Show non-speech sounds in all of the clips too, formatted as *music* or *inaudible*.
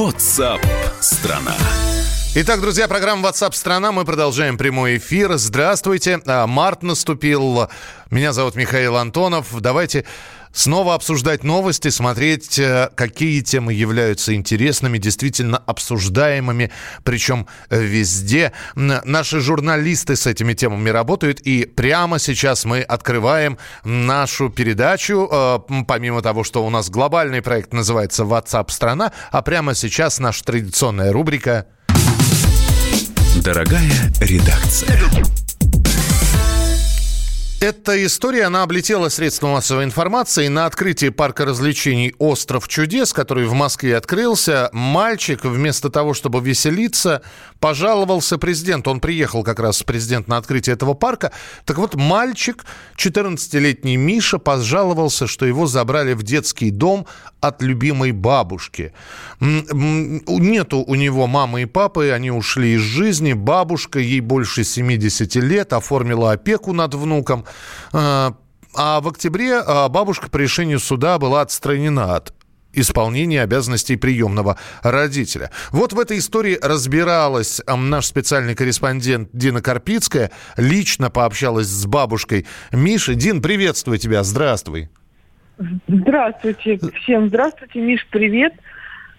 WhatsApp страна. Итак, друзья, программа WhatsApp страна. Мы продолжаем прямой эфир. Здравствуйте. А, март наступил. Меня зовут Михаил Антонов. Давайте снова обсуждать новости, смотреть, э, какие темы являются интересными, действительно обсуждаемыми, причем везде. Наши журналисты с этими темами работают, и прямо сейчас мы открываем нашу передачу. Э, помимо того, что у нас глобальный проект называется WhatsApp страна, а прямо сейчас наша традиционная рубрика Дорогая редакция. Эта история, она облетела средства массовой информации. На открытии парка развлечений «Остров чудес», который в Москве открылся, мальчик вместо того, чтобы веселиться, пожаловался президенту. Он приехал как раз президент на открытие этого парка. Так вот, мальчик, 14-летний Миша, пожаловался, что его забрали в детский дом от любимой бабушки. Нету у него мамы и папы, они ушли из жизни. Бабушка, ей больше 70 лет, оформила опеку над внуком. А, а в октябре а, бабушка по решению суда была отстранена от исполнения обязанностей приемного родителя. Вот в этой истории разбиралась наш специальный корреспондент Дина Карпицкая, лично пообщалась с бабушкой Миши. Дин, приветствую тебя, здравствуй. Здравствуйте, всем здравствуйте, Миш, привет.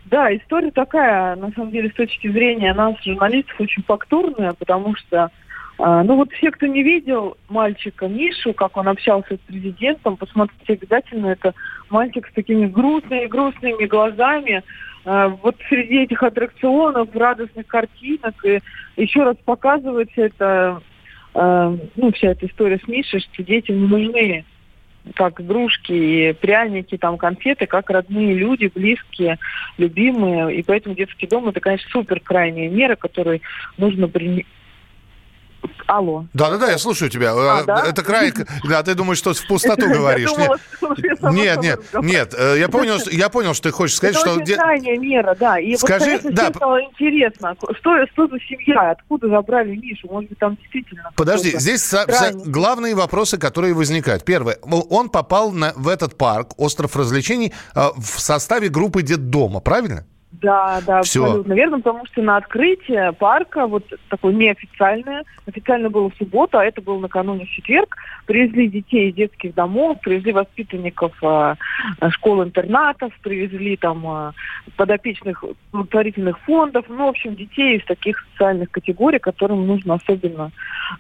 Да, история такая, на самом деле, с точки зрения нас, журналистов, очень фактурная, потому что ну вот все, кто не видел мальчика Мишу, как он общался с президентом, посмотрите обязательно, это мальчик с такими грустными-грустными глазами, а, вот среди этих аттракционов, радостных картинок, и еще раз показывается это, а, ну, вся эта история с Мишей, что детям не нужны как игрушки и пряники, там конфеты, как родные люди, близкие, любимые. И поэтому детский дом это, конечно, супер крайняя мера, которую нужно принять Алло. Да-да-да, я слушаю тебя. А, да? Это край... Да, ты думаешь, что в пустоту *laughs* говоришь. Нет, нет, нет. Э, я понял, я понял, что ты хочешь сказать, что... Это крайняя мера, да. И Скажи, да. стало интересно, что, что за семья, откуда забрали Мишу? Может быть, там действительно... Подожди, здесь главные вопросы, которые возникают. Первое. Он попал на, в этот парк, остров развлечений, э, в составе группы детдома, правильно? Да, да, Все. абсолютно верно, потому что на открытие парка, вот такое неофициальное, официально было в субботу, а это было накануне в четверг, привезли детей из детских домов, привезли воспитанников э, школ-интернатов, привезли там э, подопечных благотворительных фондов, ну, в общем, детей из таких социальных категорий, которым нужно особенно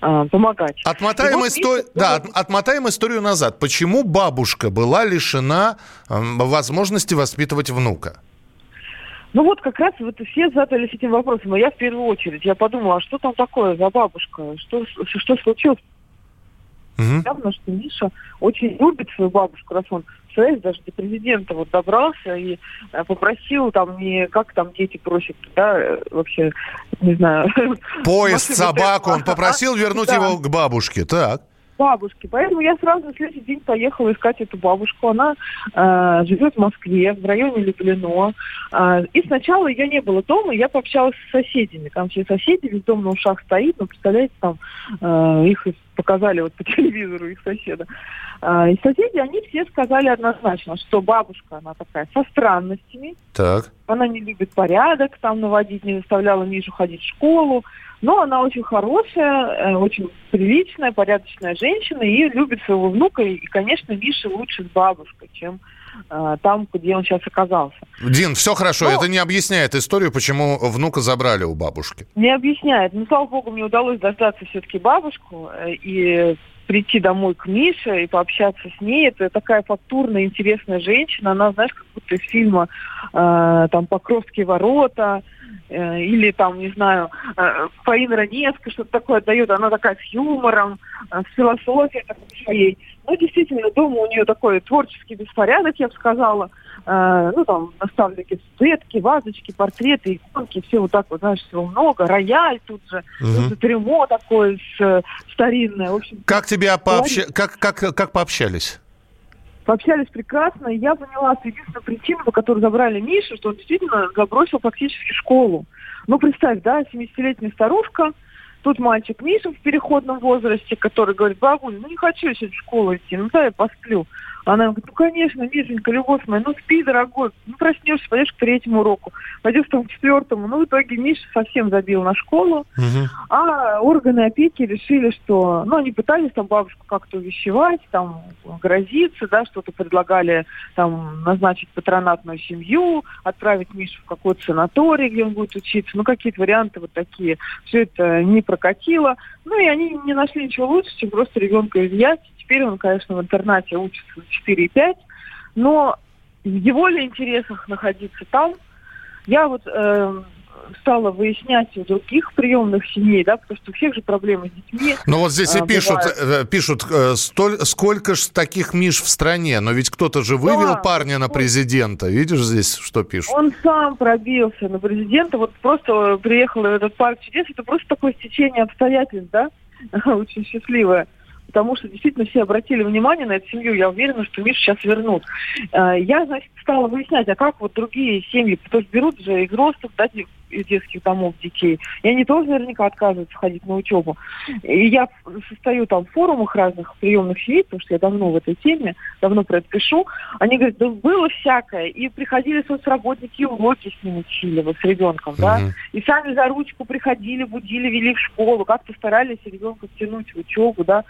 э, помогать. Отмотаем, вот истор... месяц... да, от, отмотаем историю назад. Почему бабушка была лишена э, возможности воспитывать внука? Ну вот как раз вот все задались этим вопросом, а я в первую очередь. Я подумала, а что там такое за бабушка? Что, что случилось? Угу. Явно, что Миша очень любит свою бабушку, раз он представляешь, даже до президента вот добрался и э, попросил там не как там дети просят, да, э, вообще, не знаю. *laughs* Поезд, собаку, он попросил вернуть его к бабушке, так бабушки. Поэтому я сразу на следующий день поехала искать эту бабушку. Она э, живет в Москве, в районе Люблино. Э, и сначала ее не было дома, я пообщалась с соседями. Там все соседи, весь дом на ушах стоит, но, представляете, там э, их показали вот по *laughs* телевизору, их соседа. Э, и соседи, они все сказали однозначно, что бабушка, она такая со странностями. Так. Она не любит порядок там наводить, не заставляла Мишу ходить в школу. Но она очень хорошая, э, очень приличная, порядочная женщина и любит своего внука. И, конечно, Миша лучше с бабушкой, чем там, где он сейчас оказался. Дин, все хорошо. Но... Это не объясняет историю, почему внука забрали у бабушки. Не объясняет. Но, слава богу, мне удалось дождаться все-таки бабушку э, и прийти домой к Мише и пообщаться с ней. Это такая фактурная, интересная женщина. Она, знаешь, как будто из фильма э, там «Покровские ворота», Э, или там, не знаю, э, Фаина Раневска что-то такое отдает, она такая с юмором, э, с философией такой своей. Ну, действительно, дома у нее такой творческий беспорядок, я бы сказала. Ну, там, наставники статуэтки, вазочки, портреты, иконки, все вот так вот, знаешь, всего много. Рояль тут же, угу. тут трюмо такое с, старинное. В общем, как тебя пообщ... как, как, как пообщались? Пообщались прекрасно, и я поняла, что единственная причина, по которой забрали Мишу, что он действительно забросил практически школу. Ну, представь, да, 70-летняя старушка, тут мальчик Миша в переходном возрасте, который говорит, бабуль, ну не хочу я сегодня в школу идти, ну да, я посплю. Она говорит, ну, конечно, Мишенька, любовь моя, ну, спи, дорогой, ну, проснешься, пойдешь к третьему уроку, пойдешь там к четвертому. Ну, в итоге Миша совсем забил на школу, угу. а органы опеки решили, что, ну, они пытались там бабушку как-то увещевать, там, грозиться, да, что-то предлагали, там, назначить патронатную семью, отправить Мишу в какой-то санаторий, где он будет учиться, ну, какие-то варианты вот такие. Все это не прокатило. Ну, и они не нашли ничего лучше, чем просто ребенка изъять теперь он, конечно, в интернате учится 4,5, но в его ли интересах находиться там, я вот э, стала выяснять у других приемных семей, да, потому что у всех же проблемы с детьми. Ну вот здесь и а, пишут, бывает. пишут, э, столь, сколько же таких Миш в стране, но ведь кто-то же вывел да, парня на президента, видишь здесь, что пишут? Он сам пробился на президента, вот просто приехал в этот парк чудес, это просто такое стечение обстоятельств, да, *laughs* очень счастливое потому что действительно все обратили внимание на эту семью. Я уверена, что Мишу сейчас вернут. Э, я, значит, стала выяснять, а как вот другие семьи, потому что берут же из ростов, да, из детских домов детей. И они тоже наверняка отказываются ходить на учебу. И я состою там в форумах разных приемных семей, потому что я давно в этой теме, давно про это пишу. Они говорят, да было всякое. И приходили соцработники, уроки с ним учили, вот с ребенком, да. Uh-huh. И сами за ручку приходили, будили, вели в школу, как-то старались ребенка втянуть в учебу, да.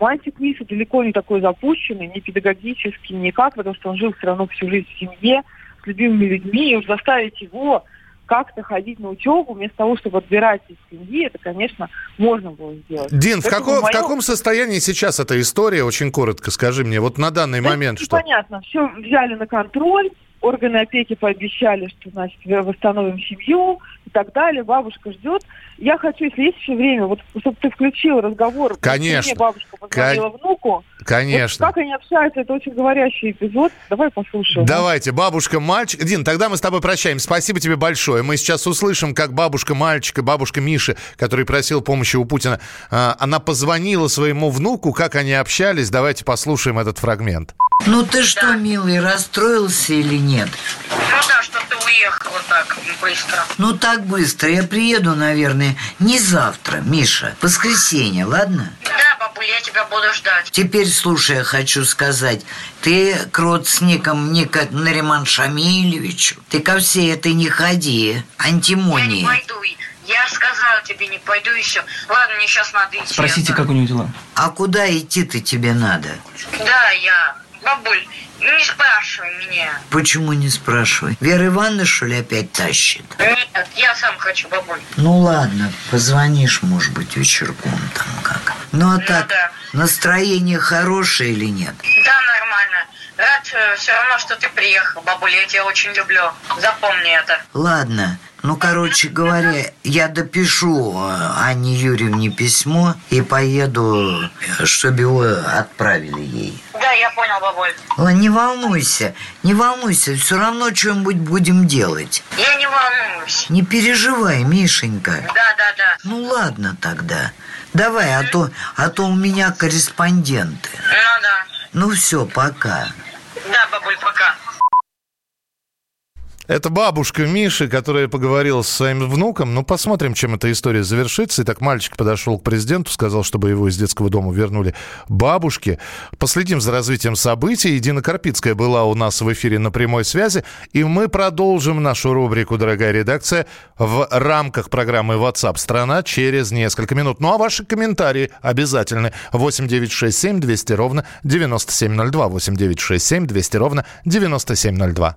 Мальчик Миша далеко не такой запущенный, ни педагогически, никак, потому что он жил все равно всю жизнь в семье, с любимыми людьми, и уж заставить его как-то ходить на учебу, вместо того, чтобы отбирать из семьи, это, конечно, можно было сделать. Дин, в, каком, моем... в каком состоянии сейчас эта история? Очень коротко скажи мне, вот на данный да момент что? Понятно, все взяли на контроль, органы опеки пообещали, что, значит, восстановим семью так далее. Бабушка ждет. Я хочу, если есть еще время, вот, чтобы ты включил разговор. Конечно. Мне бабушка позвонила Кон... внуку. Конечно. Вот как они общаются, это очень говорящий эпизод. Давай послушаем. Давайте. Бабушка, мальчик. Дин, тогда мы с тобой прощаемся. Спасибо тебе большое. Мы сейчас услышим, как бабушка мальчика, бабушка Миши, который просил помощи у Путина, а, она позвонила своему внуку, как они общались. Давайте послушаем этот фрагмент. Ну ты что, да. милый, расстроился или нет? Ну да, уехала так быстро. Ну так быстро. Я приеду, наверное, не завтра, Миша. Воскресенье, ладно? Да, бабуль, я тебя буду ждать. Теперь, слушай, я хочу сказать. Ты к родственникам не к Нариман Шамилевичу. Ты ко всей этой не ходи. Антимонии. Я не пойду. Я сказала тебе, не пойду еще. Ладно, мне сейчас надо идти. Спросите, как у него дела. А куда идти-то тебе надо? Да, я Бабуль, не спрашивай меня. Почему не спрашивай? Вера Ивановна, что ли, опять тащит? Нет, я сам хочу, бабуль. Ну ладно, позвонишь, может быть, вечерком там как. Ну а ну, так, да. настроение хорошее или нет? Да, нормально. Э, все равно, что ты приехал, бабуль, я тебя очень люблю. Запомни это. Ладно, ну, короче говоря, я допишу э, Анне Юрьевне письмо и поеду, чтобы его отправили ей. Да, я понял, бабуль. Не волнуйся, не волнуйся, все равно что-нибудь будем делать. Я не волнуюсь. Не переживай, Мишенька. Да, да, да. Ну, ладно тогда. Давай, а то, а то у меня корреспонденты. Ну, да. Ну, все, пока. Да, бабуль, пока. Это бабушка Миши, которая поговорила со своим внуком. Ну, посмотрим, чем эта история завершится. Итак, мальчик подошел к президенту, сказал, чтобы его из детского дома вернули бабушке. Последим за развитием событий. Дина Карпицкая была у нас в эфире на прямой связи. И мы продолжим нашу рубрику «Дорогая редакция» в рамках программы WhatsApp страна через несколько минут. Ну, а ваши комментарии обязательны. 8 9 6 7 200 ровно 9702. 8 9 6 7 200 ровно 9702.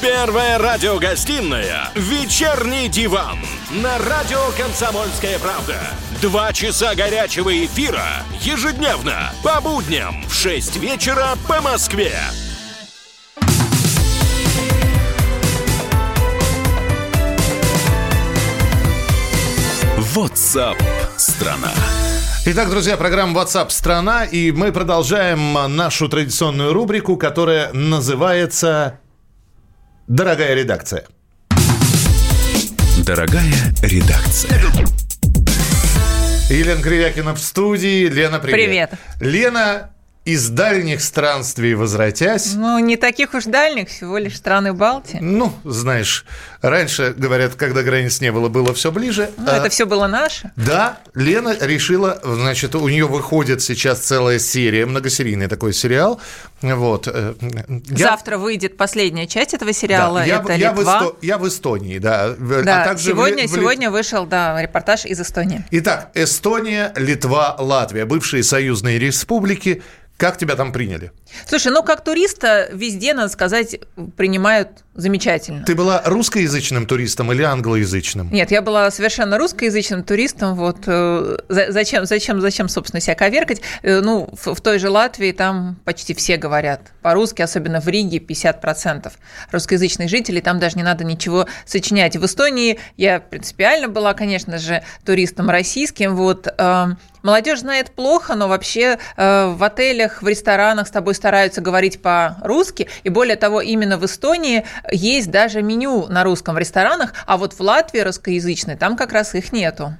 Первая радиогостинная «Вечерний диван» на радио «Комсомольская правда». Два часа горячего эфира ежедневно по будням в 6 вечера по Москве. WhatsApp страна. Итак, друзья, программа WhatsApp страна, и мы продолжаем нашу традиционную рубрику, которая называется Дорогая редакция. Дорогая редакция. Елена Кривякина в студии. Лена, привет. Привет. Лена, из дальних странствий возвратясь... Ну, не таких уж дальних, всего лишь страны Балтии. Ну, знаешь, раньше, говорят, когда границ не было, было все ближе. Ну, А, это все было наше. Да, Лена решила, значит, у нее выходит сейчас целая серия, многосерийный такой сериал. Вот. э, я- Завтра выйдет последняя часть этого сериала. Да, я, это я в Литва. Эсто- я в Эстонии, да. В- Да, а также в сегодня, в сегодня вышел да, репортаж из Эстонии. Итак, Эстония, Литва, Латвия, бывшие союзные республики. Как тебя там приняли? Слушай, ну как туриста везде, надо сказать, принимают замечательно. Ты была русскоязычным туристом или англоязычным? Нет, я была совершенно русскоязычным туристом. Вот э, за- зачем, зачем, зачем, собственно, себя коверкать? Э, Ну, в, в той же Латвии там почти все говорят по-русски, особенно в Риге 50% русскоязычных жителей. Там даже не надо ничего сочинять. В Эстонии я принципиально была, конечно же, туристом российским. Вот э, Молодежь знает плохо, но вообще э, в отелях, в ресторанах с тобой стараются говорить по-русски. И более того, именно в Эстонии есть даже меню на русском в ресторанах, а вот в Латвии русскоязычной там как раз их нету.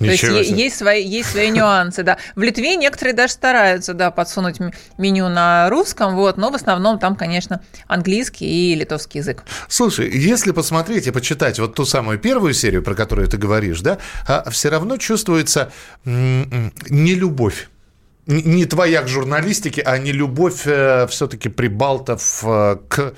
Ничего То есть себе. есть свои, есть свои нюансы, да. В Литве некоторые даже стараются, да, подсунуть меню на русском, вот, но в основном там, конечно, английский и литовский язык. Слушай, если посмотреть и почитать вот ту самую первую серию, про которую ты говоришь, да, все равно чувствуется м, м, нелюбовь. Н- Не твоя к журналистике, а не любовь все-таки прибалтов э, к,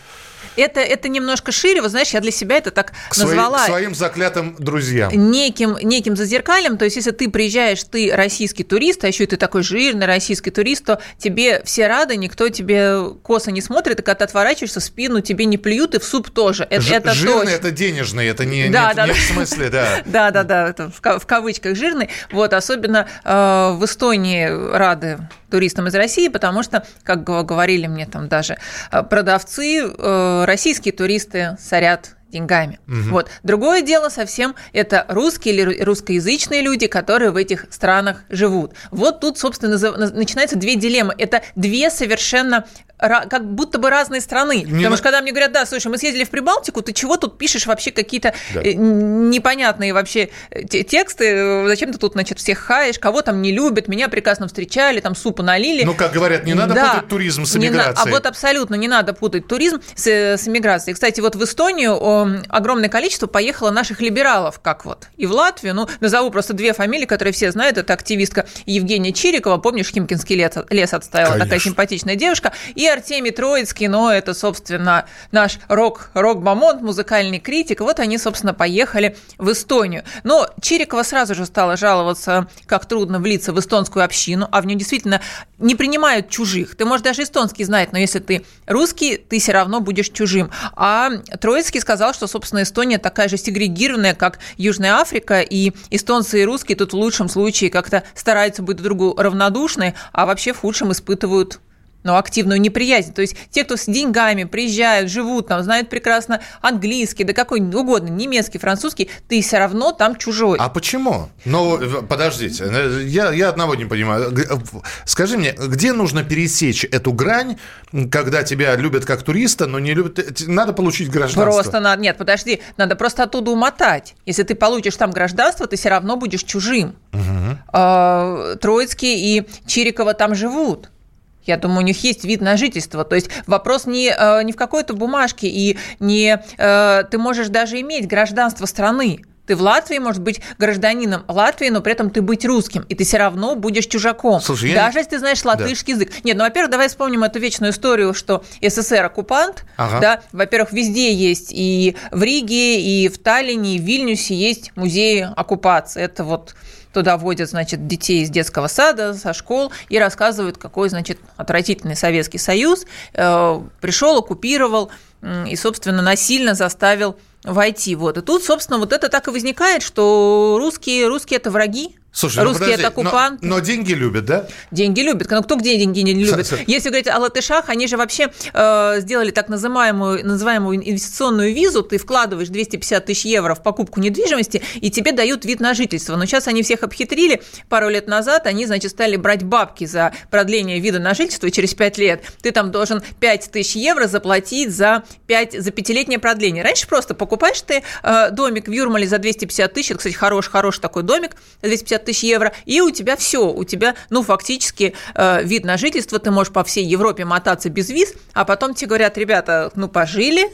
Это, это немножко шире, вот знаешь, я для себя это так к назвала. к своим заклятым друзьям. неким, неким зазеркалем, то есть если ты приезжаешь, ты российский турист, а еще и ты такой жирный российский турист, то тебе все рады, никто тебе косо не смотрит, и когда ты отворачиваешься в спину, тебе не плюют, и в суп тоже. Это, Ж- это жирный точно. это денежный, это не, Да, не- да, не да. в смысле, да. *laughs* Да, да, да, в кавычках жирный. Вот, особенно э, в Эстонии рады туристам из России, потому что, как говорили мне там даже э, продавцы, э, российские туристы сорят деньгами. Вот. Другое дело совсем это русские или ру- русскоязычные люди, которые в этих странах живут. Вот тут, собственно, начинаются две дилеммы. Это две совершенно как будто бы разные страны. Не Потому на- что когда мне говорят, да, слушай, мы съездили в Прибалтику, ты чего тут пишешь вообще какие-то Да. э, непонятные вообще э, те- тексты, зачем ты тут, значит, всех хаешь, кого там не любят, меня прекрасно встречали, там супу налили. Ну, как говорят, не надо Да. путать туризм с Не на- эмиграцией. А вот абсолютно не надо путать туризм с, э, с эмиграцией. Кстати, вот в Эстонию о, огромное количество поехало наших либералов, как вот и в Латвию. Ну, назову просто две фамилии, которые все знают. Это активистка Евгения Чирикова, помнишь, Химкинский лес, лес отставила, такая Конечно. симпатичная девушка. И Артемий Троицкий, но это, собственно, наш рок, рок-бомонд, музыкальный критик. Вот они, собственно, поехали в Эстонию. Но Чирикова сразу же стала жаловаться, как трудно влиться в эстонскую общину, а в нее действительно не принимают чужих. Ты, можешь даже эстонский знать, но если ты русский, ты все равно будешь чужим. А Троицкий сказал, что, собственно, Эстония такая же сегрегированная, как Южная Африка, и эстонцы и русские тут в лучшем случае как-то стараются быть друг другу равнодушны, а вообще в худшем испытывают ну, активную неприязнь. То есть те, кто с деньгами приезжают, живут там, знают прекрасно английский, да какой угодно, немецкий, французский, ты все равно там чужой. А почему? Ну, подождите, э, я, я одного не понимаю. Э, Скажи мне, где нужно пересечь эту грань, когда тебя любят как туриста, но не любят... Надо получить гражданство. Просто надо, нет, подожди, надо просто оттуда умотать. Если ты получишь там гражданство, ты все равно будешь чужим. А, Троицкий и Чирикова там живут. Я думаю, у них есть вид на жительство. То есть вопрос не, э, не в какой-то бумажке, и не э, ты можешь даже иметь гражданство страны. Ты в Латвии, может быть, гражданином Латвии, но при этом ты быть русским, и ты все равно будешь чужаком. Слушай, я даже не- если ты знаешь латышский язык. Нет, ну, во-первых, давай вспомним эту вечную историю, что СССР оккупант, Ага. да, во-первых, везде есть и в Риге, и в Таллине, и в Вильнюсе есть музеи оккупации. Это вот туда водят, значит, детей из детского сада, со школ и рассказывают, какой, значит, отвратительный Советский Союз э, пришел, оккупировал и, собственно, насильно заставил войти. Вот. И тут, собственно, вот это так и возникает, что русские, русские – это враги, Слушай, Русские ну подожди, это оккупанты. Но, но деньги любят, да? Деньги любят. Ну кто где деньги не любит? Если говорить о латышах, они же вообще э, сделали так называемую, называемую инвестиционную визу. Ты вкладываешь 250 тысяч евро в покупку недвижимости, и тебе дают вид на жительство. Но сейчас они всех обхитрили. Пару лет назад они, значит, стали брать бабки за продление вида на жительство через 5 лет. Ты там должен 5 тысяч евро заплатить за, 5, за пятилетнее продление. Раньше просто покупаешь ты э, домик в Юрмале за 250 тысяч. Кстати, хороший-хороший такой домик. 250 50 тысяч евро, и у тебя все, у тебя, ну, фактически э, вид на жительство, ты можешь по всей Европе мотаться без виз, а потом тебе говорят, ребята, ну, пожили,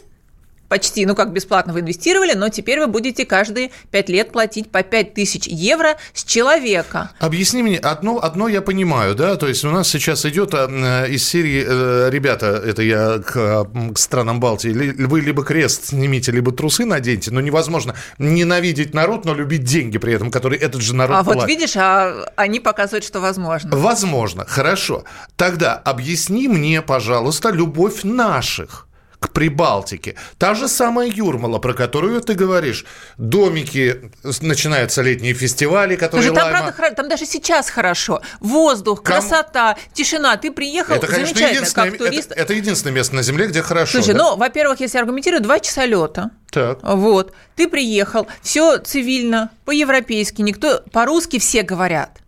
почти, ну как бесплатно вы инвестировали, но теперь вы будете каждые 5 лет платить по 5 тысяч евро с человека. Объясни мне, одно, одно я понимаю, да, то есть у нас сейчас идет э, из серии, э, ребята, это я к, к странам Балтии, вы либо крест снимите, либо трусы наденьте, но невозможно ненавидеть народ, но любить деньги при этом, который этот же народ А вот платит. видишь, а они показывают, что возможно. Возможно, хорошо. Тогда объясни мне, пожалуйста, любовь наших к Прибалтике. Та же самая Юрмала, про которую ты говоришь. Домики, начинаются летние фестивали, которые Слушай, там, Лайма- правда, там даже сейчас хорошо. Воздух, Ком- красота, тишина. Ты приехал, Это, конечно, замечательно, единственное, как турист. это, это единственное место на Земле, где хорошо. Слушай, да? ну, во-первых, если аргументирую, два часа лета. Так. Вот. Ты приехал, все цивильно, по-европейски, никто, по-русски все говорят.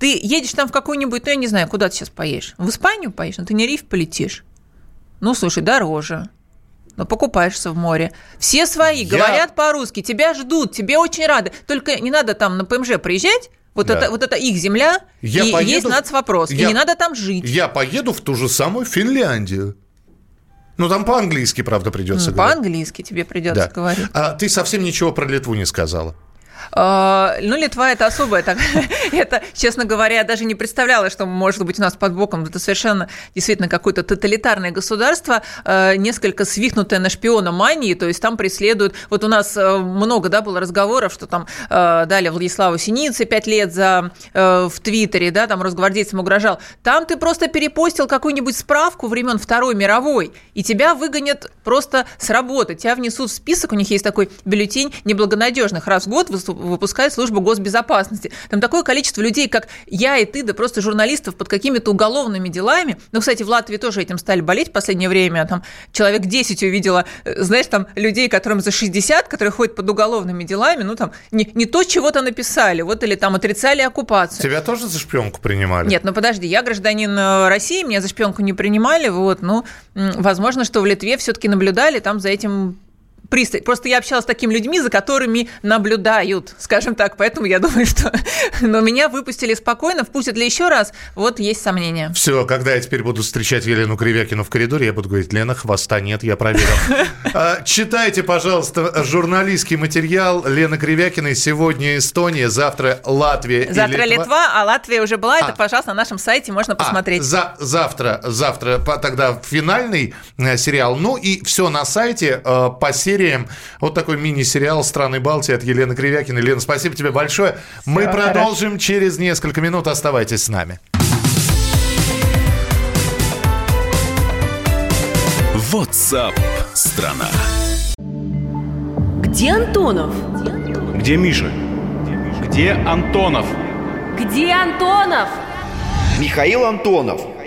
Ты едешь там в какую-нибудь, ну, я не знаю, куда ты сейчас поедешь? В Испанию поедешь? На Тенерифе полетишь? Ну, слушай, дороже. Но покупаешься в море. Все свои, Я- говорят по-русски, тебя ждут, тебе очень рады. Только не надо там на ПМЖ приезжать, вот, Да. это, вот это их земля, Я и поеду- есть нацвопрос. я- И не надо там жить. Я поеду в ту же самую Финляндию. Ну, там по-английски, правда, придется М, говорить. По-английски тебе придется Да. говорить. А ты совсем ничего про Литву не сказала. А, Ну, Литва это особое. Так, *laughs* это, честно говоря, я даже не представляла, что может быть у нас под боком. Это совершенно действительно какое-то тоталитарное государство, э, несколько свихнутое на шпиономании, то есть там преследуют... Вот у нас э, много да, было разговоров, что там э, дали Владиславу Синице пять лет за, э, в Твиттере, да, там росгвардейцам угрожал. Там ты просто перепостил какую-нибудь справку времен Второй мировой, и тебя выгонят просто с работы. Тебя внесут в список, у них есть такой бюллетень неблагонадежных. Раз в год выпускает служба госбезопасности. Там такое количество людей, как я и ты, да просто журналистов под какими-то уголовными делами. Ну, кстати, в Латвии тоже этим стали болеть в последнее время. Там человек 10 увидела, э, знаешь, там людей, которым за 60, которые ходят под уголовными делами, ну, там не, не то чего-то написали, вот или там отрицали оккупацию. Тебя тоже за шпионку принимали? Нет, ну подожди, я гражданин э, России, меня за шпионку не принимали, вот, ну, возможно, что в Литве все-таки наблюдали там за этим пристально. Просто я общалась с такими людьми, за которыми наблюдают, скажем так, поэтому я думаю, *laughs* что... Но меня выпустили спокойно, впустят ли еще раз, вот есть сомнения. Все, когда я теперь буду встречать Елену Кривякину в коридоре, я буду говорить, Лена, хвоста нет, я проверил. *laughs* А, Читайте, пожалуйста, журналистский материал Лены Кривякиной. Сегодня Эстония, завтра Латвия Завтра Литва, а Латвия уже была, это, А. пожалуйста, на нашем сайте можно А, посмотреть. за, завтра, завтра тогда финальный э, сериал. Ну и все на сайте э, по сериям. Вот такой мини-сериал «Страны Балтии» от Елены Кривякиной. Лена, спасибо тебе большое. Мы Всё, продолжим через несколько минут. Оставайтесь с нами. WhatsApp страна. Где Антонов? Где Миша? Где Антонов? Где Антонов? Михаил Антонов.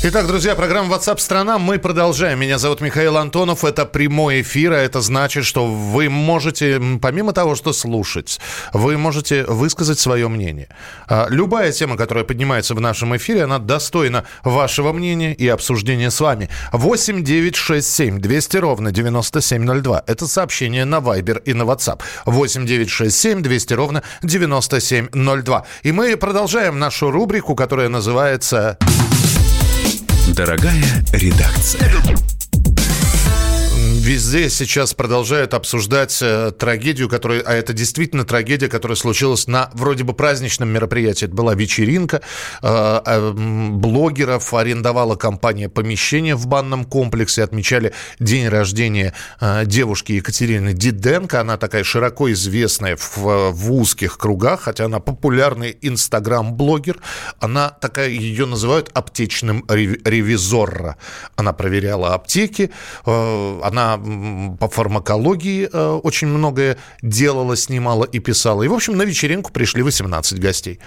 Итак, друзья, программа WhatsApp страна. Мы продолжаем. Меня зовут Михаил Антонов. Это прямой эфир. а Это значит, что вы можете, помимо того, что слушать, вы можете высказать свое мнение. А, Любая тема, которая поднимается в нашем эфире, она достойна вашего мнения и обсуждения с вами. 8 9 6 7 200 ровно 9702. Это сообщение на Viber и на WhatsApp. 8 9 6 7 200 ровно 9702. И мы продолжаем нашу рубрику, которая называется... Дорогая редакция. Вез- везде сейчас продолжают обсуждать э, трагедию, которая, а это действительно трагедия, которая случилась на вроде бы праздничном мероприятии. Это была вечеринка. Э, э, блогеров арендовала компания помещение в банном комплексе. Отмечали день рождения девушки Екатерины Диденко. Она такая широко известная в, в узких кругах, хотя она популярный инстаграм-блогер. Она такая, ее называют аптечным рев- ревизором. Она проверяла аптеки, э, по фармакологии э, очень многое делала, снимала и писала. И, в общем, на вечеринку пришли 18 гостей.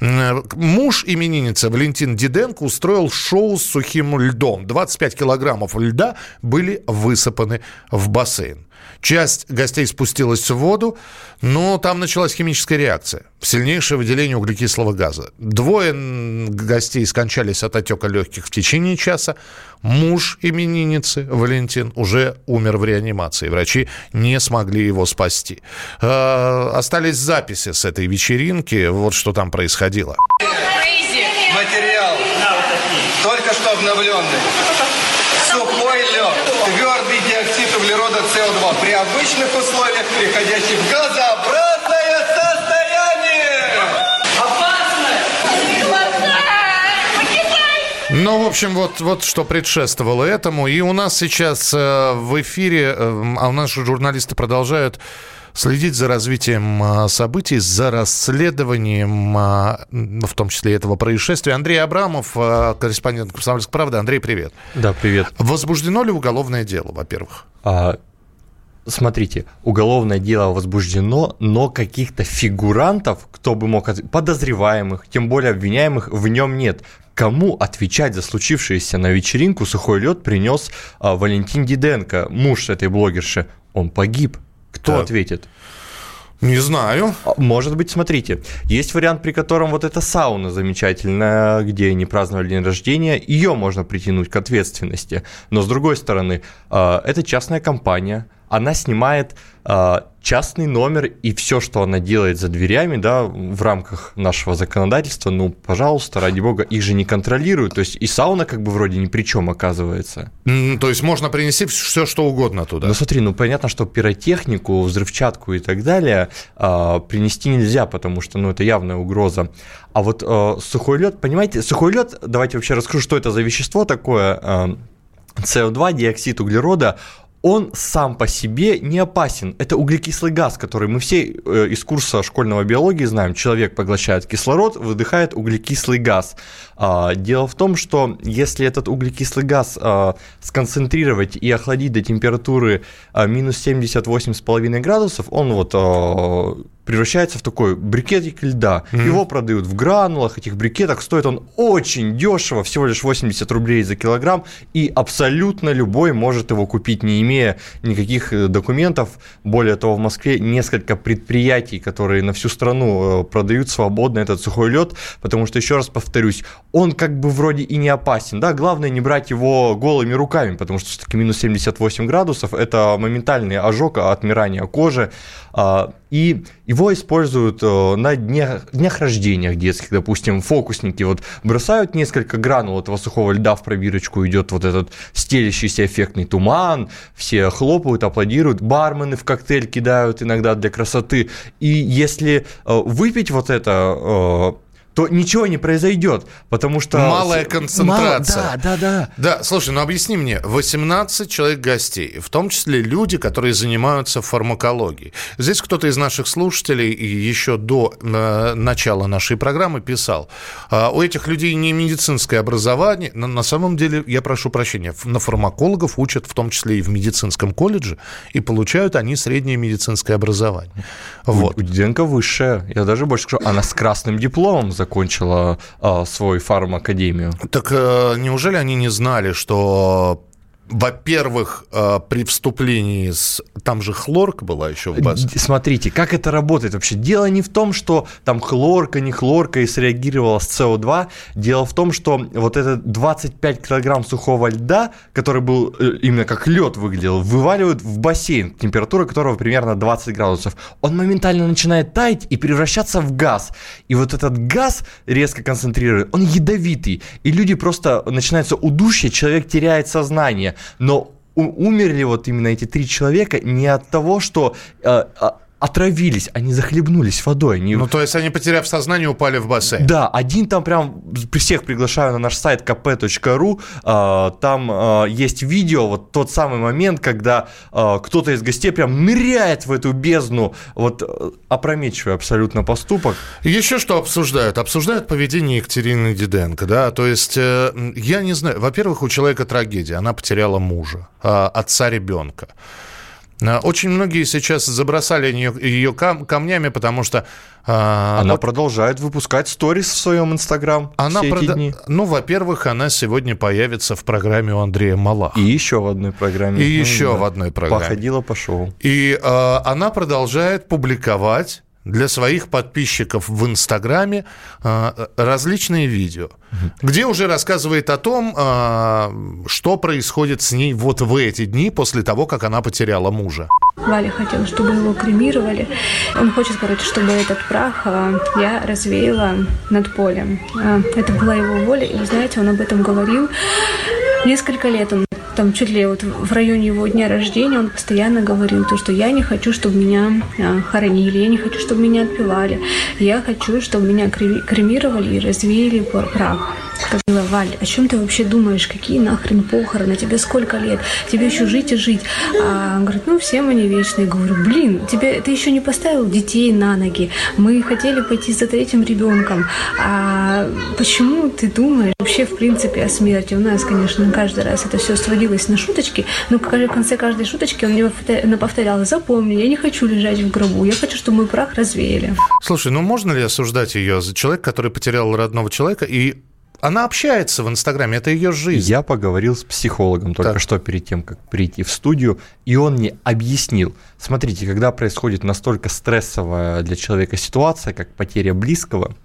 Э, муж именинницы Валентин Диденко устроил шоу с сухим льдом. 25 килограммов льда были высыпаны в бассейн. Часть гостей спустилась в воду, но там началась химическая реакция. Сильнейшее выделение углекислого газа. Двое гостей скончались от отека легких в течение часа. Муж именинницы Валентин уже умер в реанимации. Врачи не смогли его спасти. Э, остались записи с этой вечеринки. Вот что там происходило. Материал только что обновленный. Сухой лед, твердый диоксид углерода СО2 при обычных условиях, переходящий в газообразное состояние. Ну, в общем, вот, вот что предшествовало этому. И у нас сейчас э, в эфире, э, а у нас же журналисты продолжают следить за развитием а, событий, за расследованием, а, в том числе этого происшествия. Андрей Абрамов, а, корреспондент «Комсомольской правды». Андрей, привет. Да, привет. Возбуждено ли уголовное дело, во-первых? А, смотрите, уголовное дело возбуждено, но каких-то фигурантов, кто бы мог, подозреваемых, тем более обвиняемых, в нем нет. Кому отвечать за случившееся на вечеринку сухой лед принес а, Валентин Диденко, муж этой блогерши? Он погиб. Кто так. ответит? Не знаю. А, может быть, смотрите, есть вариант, при котором вот эта сауна замечательная, где они праздновали день рождения, ее можно притянуть к ответственности. Но с другой стороны, а, это частная компания, она снимает э, частный номер и все, что она делает за дверями, да, в рамках нашего законодательства, ну, пожалуйста, ради бога, их же не контролируют. То есть и сауна как бы вроде ни при чем оказывается. Mm, то есть можно принести все, что угодно туда. Ну смотри, ну понятно, что пиротехнику, взрывчатку и так далее э, принести нельзя, потому что, ну, это явная угроза. А вот э, сухой лед, понимаете, сухой лед, давайте вообще расскажу, что это за вещество такое. Э, СО2, диоксид углерода, он сам по себе не опасен. Это углекислый газ, который мы все э, из курса школьного биологии знаем. Человек поглощает кислород, выдыхает углекислый газ. А, дело в том, что если этот углекислый газ а, сконцентрировать и охладить до температуры а, минус 78,5 градусов, он вот превращается в такой брикетик льда. Mm-hmm. Его продают в гранулах, этих брикетах. Стоит он очень дешево, всего лишь 80 рублей за килограмм. И абсолютно любой может его купить, не имея никаких э, документов. Более того, в Москве несколько предприятий, которые на всю страну э, продают свободно этот сухой лед. Потому что, еще раз повторюсь, он как бы вроде и не опасен. Да, главное не брать его голыми руками, потому что все-таки минус 78 градусов – это моментальный ожог, отмирание кожи. И его используют э, на днях, днях рождениях детских, допустим, фокусники вот бросают несколько гранул этого сухого льда в пробирочку, идет вот этот стелящийся эффектный туман, все хлопают, аплодируют, бармены в коктейль кидают иногда для красоты, и если э, выпить вот это э, то ничего не произойдет, потому что... Малая концентрация. Мало, да, да, да. Да, слушай, ну объясни мне, 18 человек гостей, в том числе люди, которые занимаются фармакологией. Здесь кто-то из наших слушателей еще до э, начала нашей программы писал, э, у этих людей не медицинское образование, но на самом деле, я прошу прощения, на фармакологов учат в том числе и в медицинском колледже, и получают они среднее медицинское образование. Вот. У, у Диденко высшее, я даже больше скажу, она с красным дипломом закончила закончила а, свой фармакадемию. Так а, неужели они не знали, что во-первых, э, при вступлении с... Там же хлорка была еще в базе. Смотрите, как это работает вообще. Дело не в том, что там хлорка, не хлорка и среагировала с СО2. Дело в том, что вот этот 25 килограмм сухого льда, который был э, именно как лед выглядел, вываливают в бассейн, температура которого примерно 20 градусов. Он моментально начинает таять и превращаться в газ. И вот этот газ резко концентрирует, он ядовитый. И люди просто начинается удушье, человек теряет сознание но умерли вот именно эти три человека не от того, что э, а, отравились, они захлебнулись водой. Они... Ну, то есть они, потеряв сознание, упали в бассейн. Да, один там прям, всех приглашаю на наш сайт kp.ru, а, там а, есть видео, вот тот самый момент, когда а, кто-то из гостей прям ныряет в эту бездну, вот э, опрометчивый абсолютно поступок. Еще что обсуждают? Обсуждают поведение Екатерины Диденко, да, то есть, э, я не знаю, во-первых, у человека трагедия, она потеряла мужа, отца ребенка. Э, Очень многие сейчас забросали ее, ее кам- камнями, потому что... э, Она вот продолжает выпускать сторис в своем инстаграм она все прода- дни. Ну, во-первых, она сегодня появится в программе у Андрея Малаха. И еще в одной программе. И Ну, еще да. в одной программе. Походила по шоу. И э, она продолжает публиковать для своих подписчиков в Инстаграме э, различные видео, где уже рассказывает о том, э, что происходит с ней вот в эти дни после того, как она потеряла мужа. Валя хотел, чтобы его кремировали. Он хочет, короче, чтобы этот прах а, я развеяла над полем. А, Это была его воля, и, знаете, он об этом говорил несколько лет. Он там чуть ли вот в районе его дня рождения он постоянно говорил то, что я не хочу, чтобы меня а, хоронили, я не хочу, чтобы меня отпевали, я хочу, чтобы меня кре- кремировали и развеяли прах. Сказала, Валь, о чем ты вообще думаешь? Какие нахрен похороны? Тебе сколько лет? Тебе еще жить и жить. А он говорит, ну, всем они вечные. Я говорю, блин, тебе, ты еще не поставил детей на ноги. Мы хотели пойти за третьим ребенком. А почему ты думаешь вообще, в принципе, о смерти? У нас, конечно, каждый раз это все сводилось на шуточки, но в конце каждой шуточки он мне повторя- повторял, запомни, я не хочу лежать в гробу, я хочу, чтобы мой прах развеяли. Слушай, ну можно ли осуждать ее за человека, который потерял родного человека, и она общается в Инстаграме, это ее жизнь. Я поговорил с психологом только Так. что перед тем, как прийти в студию, и он мне объяснил. Смотрите, когда происходит настолько стрессовая для человека ситуация, как потеря близкого,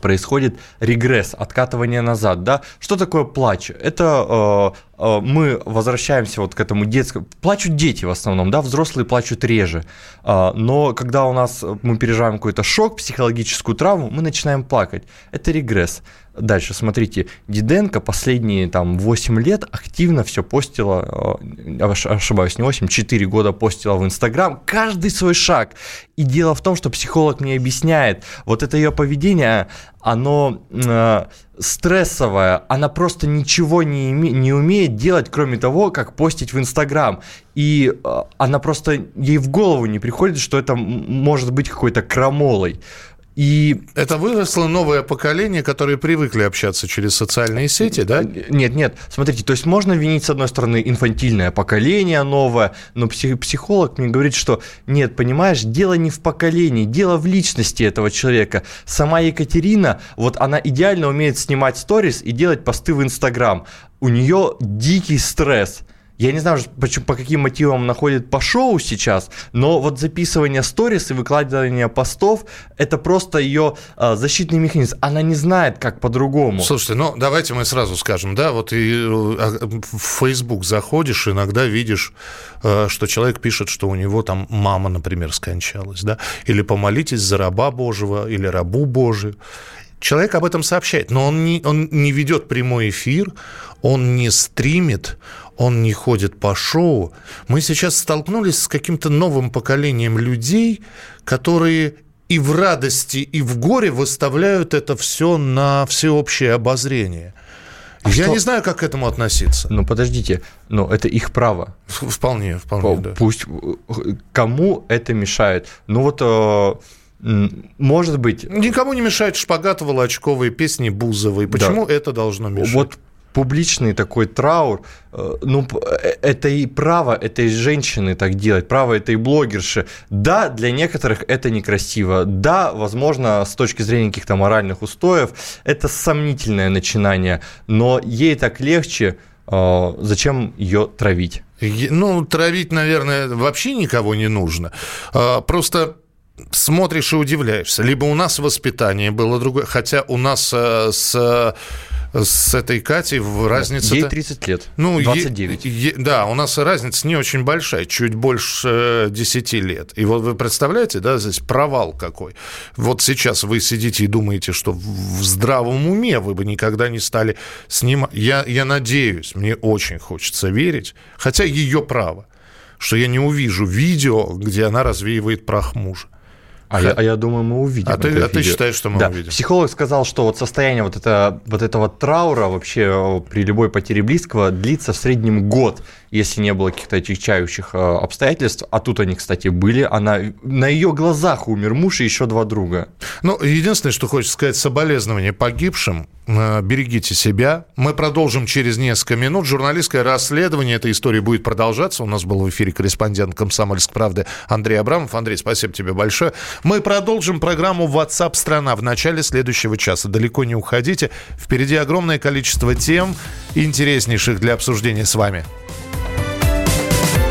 происходит регресс, откатывание назад, да? Что такое плач? Это э, э, мы возвращаемся вот к этому детскому... Плачут дети в основном, да, взрослые плачут реже. А, но когда у нас э, мы переживаем какой-то шок, психологическую травму, мы начинаем плакать. Это регресс. Дальше, смотрите, Диденко последние там 8 лет активно все постила, э, ош- ошибаюсь, не 8, 4 года постила в Инстаграм, каждый свой шаг. И дело в том, что психолог мне объясняет, вот это ее поведение, оно э, стрессовое, она просто ничего не, име- не умеет делать, кроме того, как постить в Инстаграм. И э, она просто, ей в голову не приходит, что это может быть какой-то крамолой. И Это выросло новое поколение, которые привыкли общаться через социальные сети, да? Нет, нет, смотрите, то есть можно винить, с одной стороны, инфантильное поколение новое, но псих- психолог мне говорит, что нет, понимаешь, дело не в поколении, дело в личности этого человека. Сама Екатерина, вот она идеально умеет снимать сторис и делать посты в Инстаграм. У нее дикий стресс. Я не знаю, почему, по каким мотивам она ходит по шоу сейчас, но вот записывание сторис и выкладывание постов – это просто ее а, защитный механизм. Она не знает, как по-другому. Слушайте, ну давайте мы сразу скажем, да, вот и э, в Facebook заходишь, иногда видишь, э, что человек пишет, что у него там мама, например, скончалась, да, или помолитесь за раба Божьего, или рабу Божию. Человек об этом сообщает, но он не, он не ведет прямой эфир, он не стримит, он не ходит по шоу. Мы сейчас столкнулись с каким-то новым поколением людей, которые и в радости, и в горе выставляют это все на всеобщее обозрение. Я что- не знаю, как к этому относиться. Ну, подождите, но это их право. Вполне, вполне, да. Пусть э, кому это мешает. Ну вот, э, может быть, Никому не мешает шпагат волочковые песни Бузовой. Почему это должно мешать? вот публичный такой траур, э, ну, э, это и право этой женщины так делать, право этой блогерши. Да, для некоторых это некрасиво. Да, возможно, с точки зрения каких-то моральных устоев, это сомнительное начинание, но ей так легче, э, зачем ее травить? Ну, травить, наверное, вообще никого не нужно. А, Просто смотришь и удивляешься. Либо у нас воспитание было другое, хотя у нас э, с с этой Катей в разнице... Ей 30 лет, ну, 29. Е, е, да, у нас разница не очень большая, чуть больше 10 лет. И вот вы представляете, да, здесь провал какой. Вот сейчас вы сидите и думаете, что в здравом уме вы бы никогда не стали снимать. Я, я надеюсь, мне очень хочется верить, хотя ее право, что я не увижу видео, где она развеивает прах мужа. А, я, а я думаю, мы увидим. А, ты, а ты считаешь, что мы да. увидим? Психолог сказал, что вот состояние вот, это, вот этого траура вообще при любой потере близкого длится в среднем год, если не было каких-то отягчающих э, обстоятельств. А тут они, кстати, были. Она на ее глазах умер муж и еще два друга. Ну, единственное, что хочется сказать, соболезнования погибшим. Э, берегите себя. Мы продолжим через несколько минут. Журналистское расследование этой истории будет продолжаться. У нас был в эфире корреспондент «Комсомольск правды» Андрей Абрамов. Андрей, спасибо тебе большое. Мы продолжим программу WhatsApp страна в начале следующего часа. Далеко не уходите. Впереди огромное количество тем, интереснейших для обсуждения с вами.